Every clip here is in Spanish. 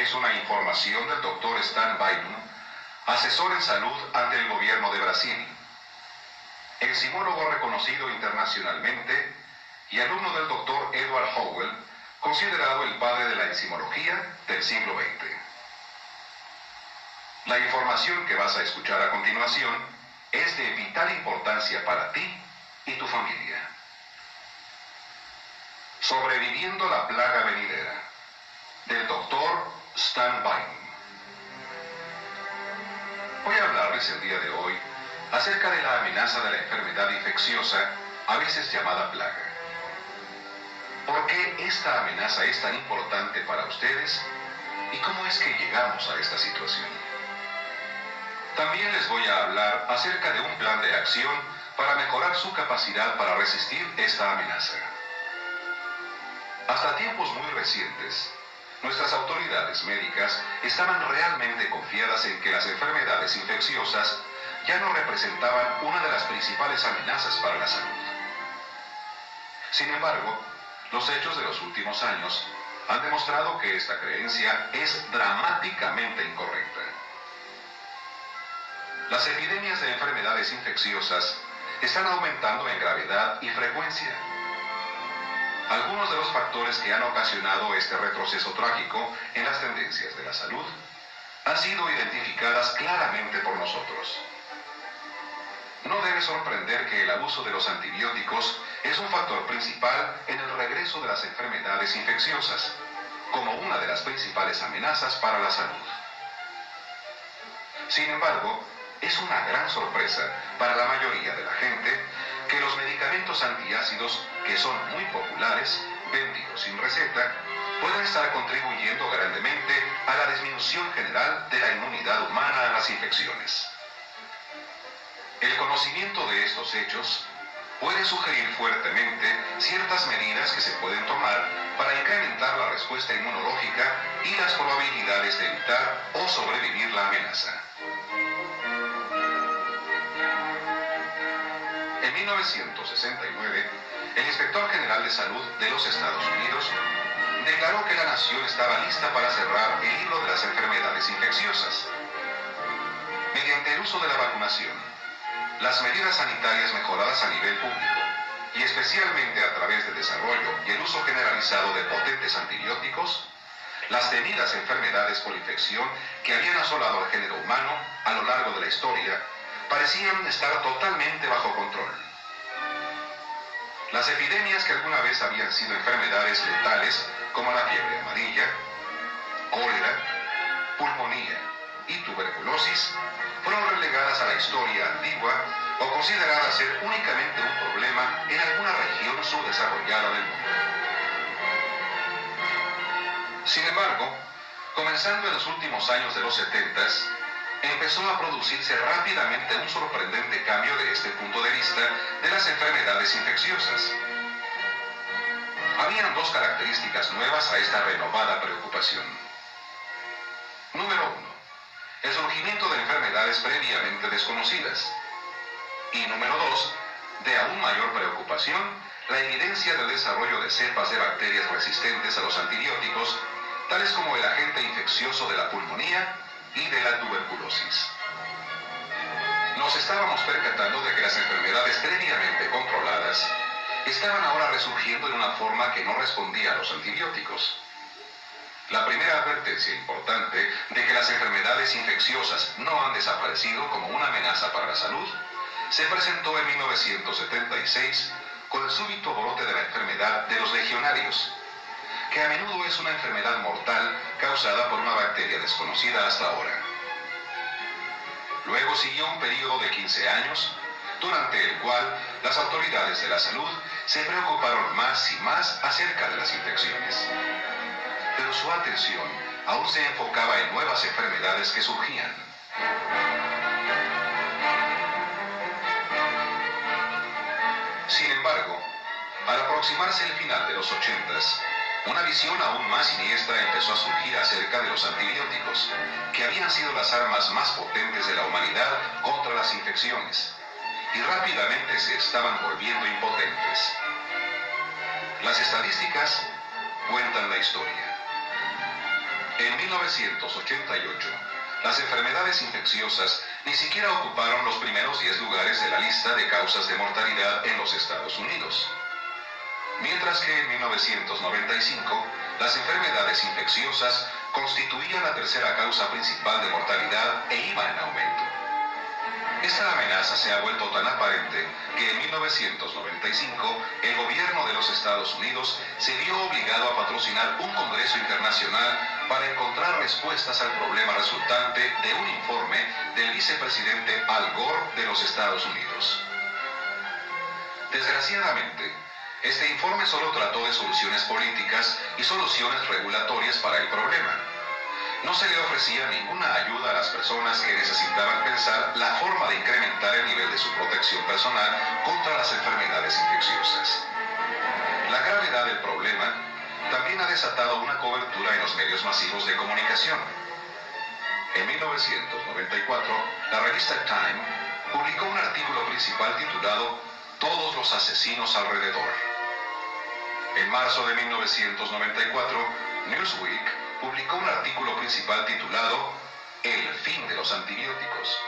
Es una información del doctor Stan Bynum, asesor en salud ante el gobierno de Brasil. Enzimólogo reconocido internacionalmente y alumno del doctor Edward Howell, considerado el padre de la enzimología del siglo XX. La información que vas a escuchar a continuación es de vital importancia para ti y tu familia. Sobreviviendo la plaga venidera, del doctor Stan Bynum. Voy a hablarles el día de hoy acerca de la amenaza de la enfermedad infecciosa, a veces llamada plaga. ¿Por qué esta amenaza es tan importante para ustedes y cómo es que llegamos a esta situación? También les voy a hablar acerca de un plan de acción para mejorar su capacidad para resistir esta amenaza. Hasta tiempos muy recientes, nuestras autoridades médicas estaban realmente confiadas en que las enfermedades infecciosas ya no representaban una de las principales amenazas para la salud. Sin embargo, los hechos de los últimos años han demostrado que esta creencia es dramáticamente incorrecta. Las epidemias de enfermedades infecciosas están aumentando en gravedad y frecuencia. Algunos de los factores que han ocasionado este retroceso trágico en las tendencias de la salud han sido identificadas claramente por nosotros. No debe sorprender que el abuso de los antibióticos es un factor principal en el regreso de las enfermedades infecciosas, como una de las principales amenazas para la salud. Sin embargo, es una gran sorpresa para la mayoría de la gente que los medicamentos antiácidos, que son muy populares, vendidos sin receta, pueden estar contribuyendo grandemente a la disminución general de la inmunidad humana a las infecciones. El conocimiento de estos hechos puede sugerir fuertemente ciertas medidas que se pueden tomar para incrementar la respuesta inmunológica y las probabilidades de evitar o sobrevivir la amenaza. En 1969, el Inspector General de Salud de los Estados Unidos declaró que la nación estaba lista para cerrar el libro de las enfermedades infecciosas. Mediante el uso de la vacunación, las medidas sanitarias mejoradas a nivel público y especialmente a través del desarrollo y el uso generalizado de potentes antibióticos, las temidas enfermedades por infección que habían asolado al género humano a lo largo de la historia parecían estar totalmente bajo control. Las epidemias que alguna vez habían sido enfermedades letales como la fiebre amarilla, cólera, pulmonía y tuberculosis fueron relegadas a la historia antigua o consideradas ser únicamente un problema en alguna región subdesarrollada del mundo. Sin embargo, comenzando en los últimos años de los 70, empezó a producirse rápidamente un sorprendente cambio de este punto de vista de las enfermedades infecciosas. Habían dos características nuevas a esta renovada preocupación. Número uno el surgimiento de enfermedades previamente desconocidas. Y número dos, de aún mayor preocupación, la evidencia del desarrollo de cepas de bacterias resistentes a los antibióticos, tales como el agente infeccioso de la pulmonía y de la tuberculosis. Nos estábamos percatando de que las enfermedades previamente controladas estaban ahora resurgiendo en una forma que no respondía a los antibióticos. La primera advertencia importante de que las enfermedades infecciosas no han desaparecido como una amenaza para la salud se presentó en 1976 con el súbito brote de la enfermedad de los legionarios, que a menudo es una enfermedad mortal causada por una bacteria desconocida hasta ahora. Luego siguió un periodo de 15 años, durante el cual las autoridades de la salud se preocuparon más y más acerca de las infecciones pero su atención aún se enfocaba en nuevas enfermedades que surgían. Sin embargo, al aproximarse el final de los ochentas, una visión aún más siniestra empezó a surgir acerca de los antibióticos, que habían sido las armas más potentes de la humanidad contra las infecciones, y rápidamente se estaban volviendo impotentes. Las estadísticas cuentan la historia. En 1988, las enfermedades infecciosas ni siquiera ocuparon los primeros 10 lugares de la lista de causas de mortalidad en los Estados Unidos. Mientras que en 1995, las enfermedades infecciosas constituían la tercera causa principal de mortalidad e iban en aumento. Esta amenaza se ha vuelto tan aparente que en 1995 el gobierno de los Estados Unidos se vio obligado a patrocinar un Congreso Internacional para encontrar respuestas al problema resultante de un informe del vicepresidente Al Gore de los Estados Unidos. Desgraciadamente, este informe solo trató de soluciones políticas y soluciones regulatorias para el problema no se le ofrecía ninguna ayuda a las personas que necesitaban pensar la forma de incrementar el nivel de su protección personal contra las enfermedades infecciosas. La gravedad del problema también ha desatado una cobertura en los medios masivos de comunicación. En 1994, la revista Time publicó un artículo principal titulado Todos los asesinos alrededor. En marzo de 1994, Newsweek publicó un artículo principal titulado El fin de los antibióticos.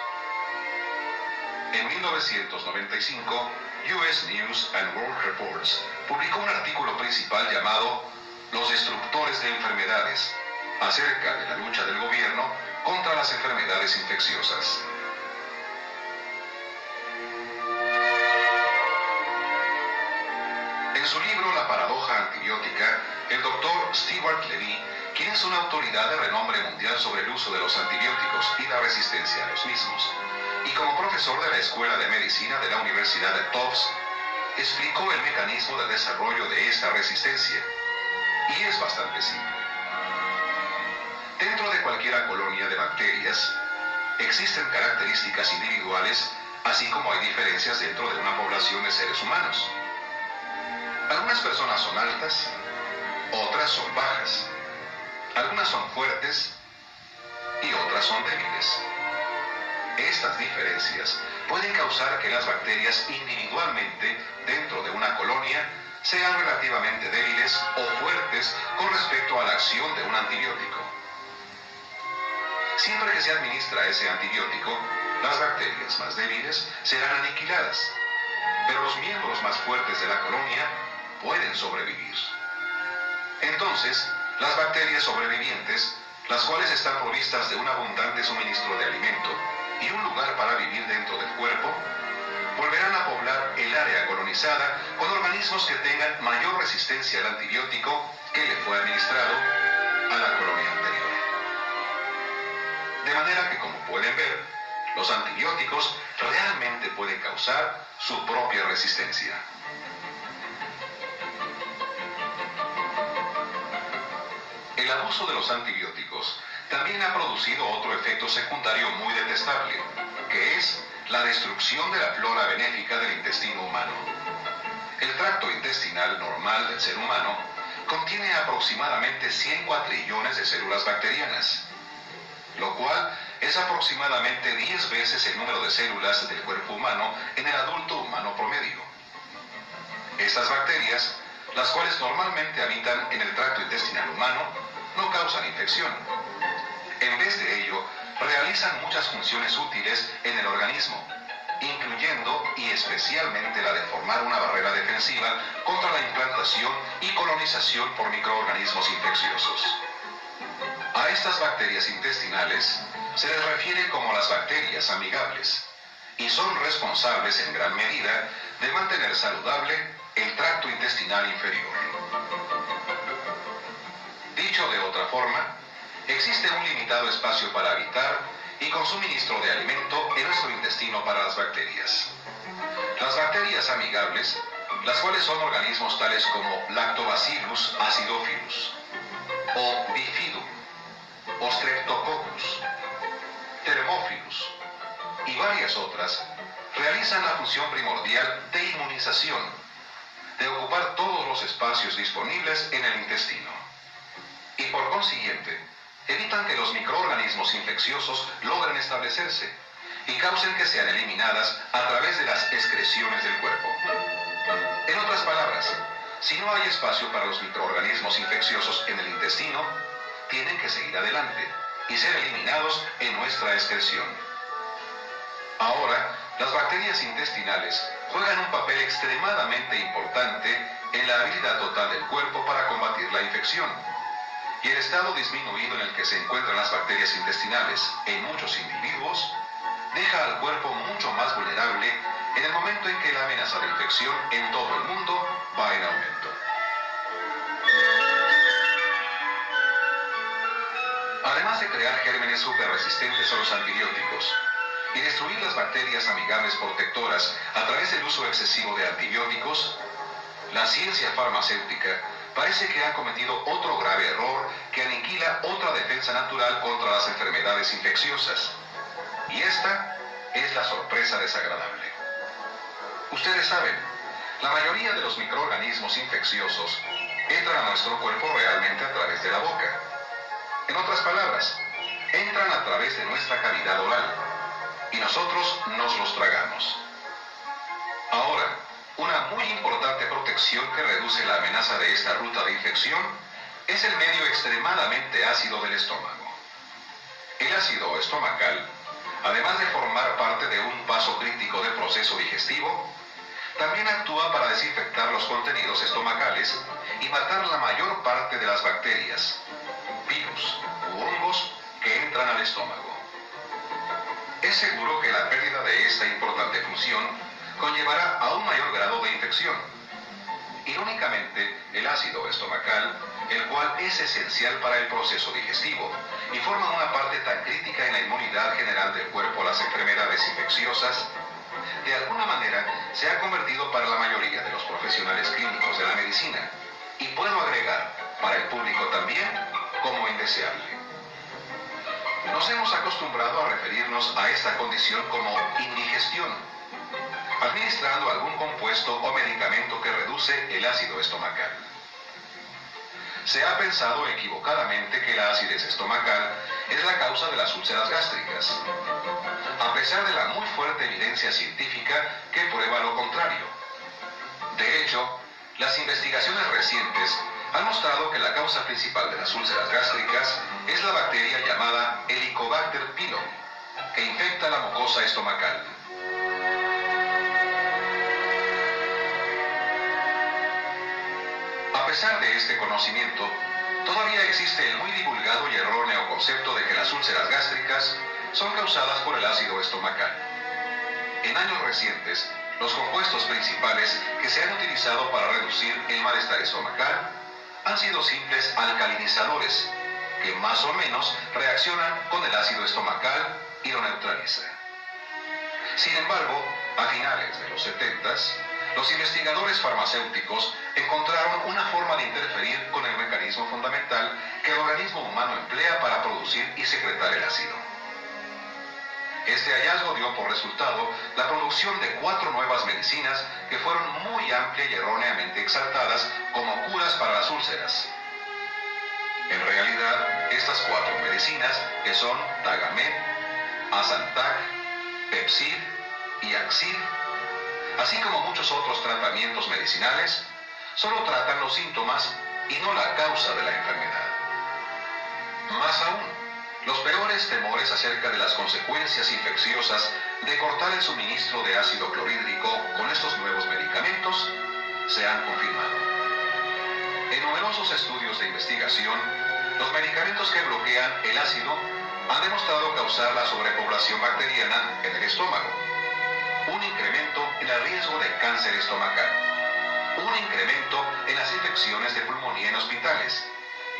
En 1995, US News and World Reports publicó un artículo principal llamado Los destructores de enfermedades, acerca de la lucha del gobierno contra las enfermedades infecciosas. Levy quien es una autoridad de renombre mundial sobre el uso de los antibióticos y la resistencia a los mismos. Y como profesor de la Escuela de Medicina de la Universidad de Tufts, explicó el mecanismo de desarrollo de esta resistencia. Y es bastante simple. Dentro de cualquier colonia de bacterias, existen características individuales, así como hay diferencias dentro de una población de seres humanos. Algunas personas son altas, otras son bajas. Algunas son fuertes y otras son débiles. Estas diferencias pueden causar que las bacterias individualmente dentro de una colonia sean relativamente débiles o fuertes con respecto a la acción de un antibiótico. Siempre que se administra ese antibiótico, las bacterias más débiles serán aniquiladas, pero los miembros más fuertes de la colonia pueden sobrevivir. Entonces, las bacterias sobrevivientes, las cuales están provistas de un abundante suministro de alimento y un lugar para vivir dentro del cuerpo, volverán a poblar el área colonizada con organismos que tengan mayor resistencia al antibiótico que le fue administrado a la colonia anterior. De manera que, como pueden ver, los antibióticos realmente pueden causar su propia resistencia. Abuso de los antibióticos también ha producido otro efecto secundario muy detestable, que es la destrucción de la flora benéfica del intestino humano. El tracto intestinal normal del ser humano contiene aproximadamente 100 cuatrillones de células bacterianas, lo cual es aproximadamente 10 veces el número de células del cuerpo humano en el adulto humano promedio. Estas bacterias, las cuales normalmente habitan en el tracto intestinal humano, no causan infección. En vez de ello, realizan muchas funciones útiles en el organismo, incluyendo y especialmente la de formar una barrera defensiva contra la implantación y colonización por microorganismos infecciosos. A estas bacterias intestinales se les refiere como las bacterias amigables y son responsables en gran medida de mantener saludable el tracto intestinal inferior. Dicho de otra forma, existe un limitado espacio para habitar y con suministro de alimento en nuestro intestino para las bacterias. Las bacterias amigables, las cuales son organismos tales como Lactobacillus acidophilus, o Bifidum, o Streptococcus, Thermophilus y varias otras, realizan la función primordial de inmunización, de ocupar todos los espacios disponibles en el intestino y por consiguiente evitan que los microorganismos infecciosos logren establecerse y causen que sean eliminadas a través de las excreciones del cuerpo. En otras palabras, si no hay espacio para los microorganismos infecciosos en el intestino, tienen que seguir adelante y ser eliminados en nuestra excreción. Ahora, las bacterias intestinales juegan un papel extremadamente importante en la habilidad total del cuerpo para combatir la infección. Y el estado disminuido en el que se encuentran las bacterias intestinales en muchos individuos deja al cuerpo mucho más vulnerable en el momento en que la amenaza de infección en todo el mundo va en aumento. Además de crear gérmenes super resistentes a los antibióticos y destruir las bacterias amigables protectoras a través del uso excesivo de antibióticos, la ciencia farmacéutica parece que ha cometido otro grave error que aniquila otra defensa natural contra las enfermedades infecciosas. Y esta es la sorpresa desagradable. Ustedes saben, la mayoría de los microorganismos infecciosos entran a nuestro cuerpo realmente a través de la boca. En otras palabras, entran a través de nuestra cavidad oral y nosotros nos los tragamos. Una muy importante protección que reduce la amenaza de esta ruta de infección es el medio extremadamente ácido del estómago. El ácido estomacal, además de formar parte de un paso crítico del proceso digestivo, también actúa para desinfectar los contenidos estomacales y matar la mayor parte de las bacterias, virus u hongos que entran al estómago. Es seguro que la pérdida de esta importante función conllevará a un mayor grado de infección. Irónicamente, el ácido estomacal, el cual es esencial para el proceso digestivo y forma una parte tan crítica en la inmunidad general del cuerpo a las enfermedades infecciosas, de alguna manera se ha convertido para la mayoría de los profesionales clínicos de la medicina, y puedo agregar, para el público también, como indeseable. Nos hemos acostumbrado a referirnos a esta condición como indigestión administrando algún compuesto o medicamento que reduce el ácido estomacal. Se ha pensado equivocadamente que la acidez estomacal es la causa de las úlceras gástricas, a pesar de la muy fuerte evidencia científica que prueba lo contrario. De hecho, las investigaciones recientes han mostrado que la causa principal de las úlceras gástricas es la bacteria llamada Helicobacter pylori, que infecta la mucosa estomacal. Pesar de este conocimiento, todavía existe el muy divulgado y erróneo concepto de que las úlceras gástricas son causadas por el ácido estomacal. En años recientes, los compuestos principales que se han utilizado para reducir el malestar estomacal han sido simples alcalinizadores, que más o menos reaccionan con el ácido estomacal y lo neutralizan. Sin embargo, a finales de los 70 los investigadores farmacéuticos encontraron una forma de interferir con el mecanismo fundamental que el organismo humano emplea para producir y secretar el ácido. Este hallazgo dio por resultado la producción de cuatro nuevas medicinas que fueron muy amplia y erróneamente exaltadas como curas para las úlceras. En realidad, estas cuatro medicinas, que son Tagamet, Asantac, Pepsid y Axid, así como muchos otros tratamientos medicinales, solo tratan los síntomas y no la causa de la enfermedad. Más aún, los peores temores acerca de las consecuencias infecciosas de cortar el suministro de ácido clorhídrico con estos nuevos medicamentos se han confirmado. En numerosos estudios de investigación, los medicamentos que bloquean el ácido han demostrado causar la sobrepoblación bacteriana en el estómago, un incremento en el riesgo de cáncer estomacal, un incremento en las infecciones de pulmonía en hospitales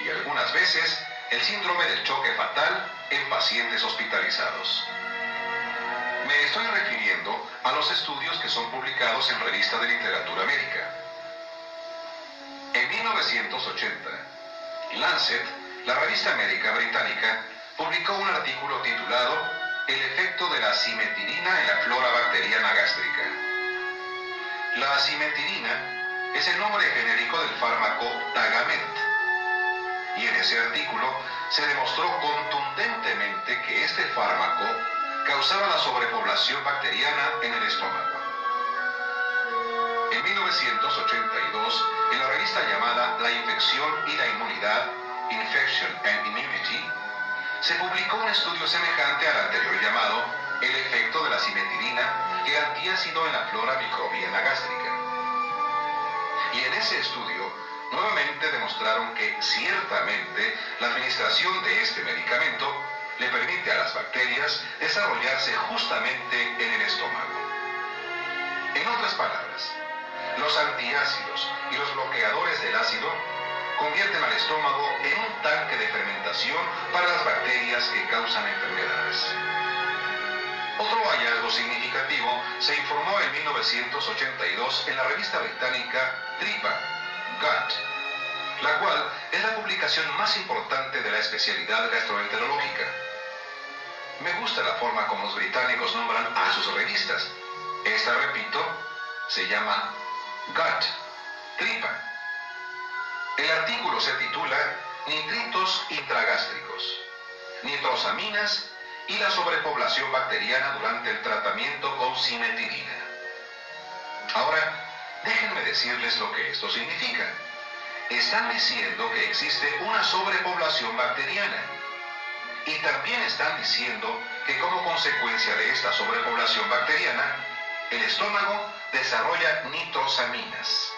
y algunas veces el síndrome del choque fatal en pacientes hospitalizados. Me estoy refiriendo a los estudios que son publicados en Revista de Literatura Médica. En 1980, Lancet, la revista médica británica, publicó un artículo titulado el efecto de la simetirina en la flora bacteriana gástrica. La simetirina es el nombre genérico del fármaco Tagamet. Y en ese artículo se demostró contundentemente que este fármaco causaba la sobrepoblación bacteriana en el estómago. En 1982, en la revista llamada La infección y la inmunidad, Infection and Immunity, se publicó un estudio semejante al anterior llamado El efecto de la simetirina, el antiácido en la flora microbiana gástrica. Y en ese estudio, nuevamente demostraron que ciertamente la administración de este medicamento le permite a las bacterias desarrollarse justamente en el estómago. En otras palabras, los antiácidos y los bloqueadores del ácido convierten al estómago en un tanque de fermentación para las bacterias que causan enfermedades. Otro hallazgo significativo se informó en 1982 en la revista británica Tripa, Gut, la cual es la publicación más importante de la especialidad gastroenterológica. Me gusta la forma como los británicos nombran a sus revistas. Esta, repito, se llama Gut, Tripa. El artículo se titula Nitritos intragástricos, nitrosaminas y la sobrepoblación bacteriana durante el tratamiento con simetirina. Ahora, déjenme decirles lo que esto significa. Están diciendo que existe una sobrepoblación bacteriana. Y también están diciendo que como consecuencia de esta sobrepoblación bacteriana, el estómago desarrolla nitrosaminas.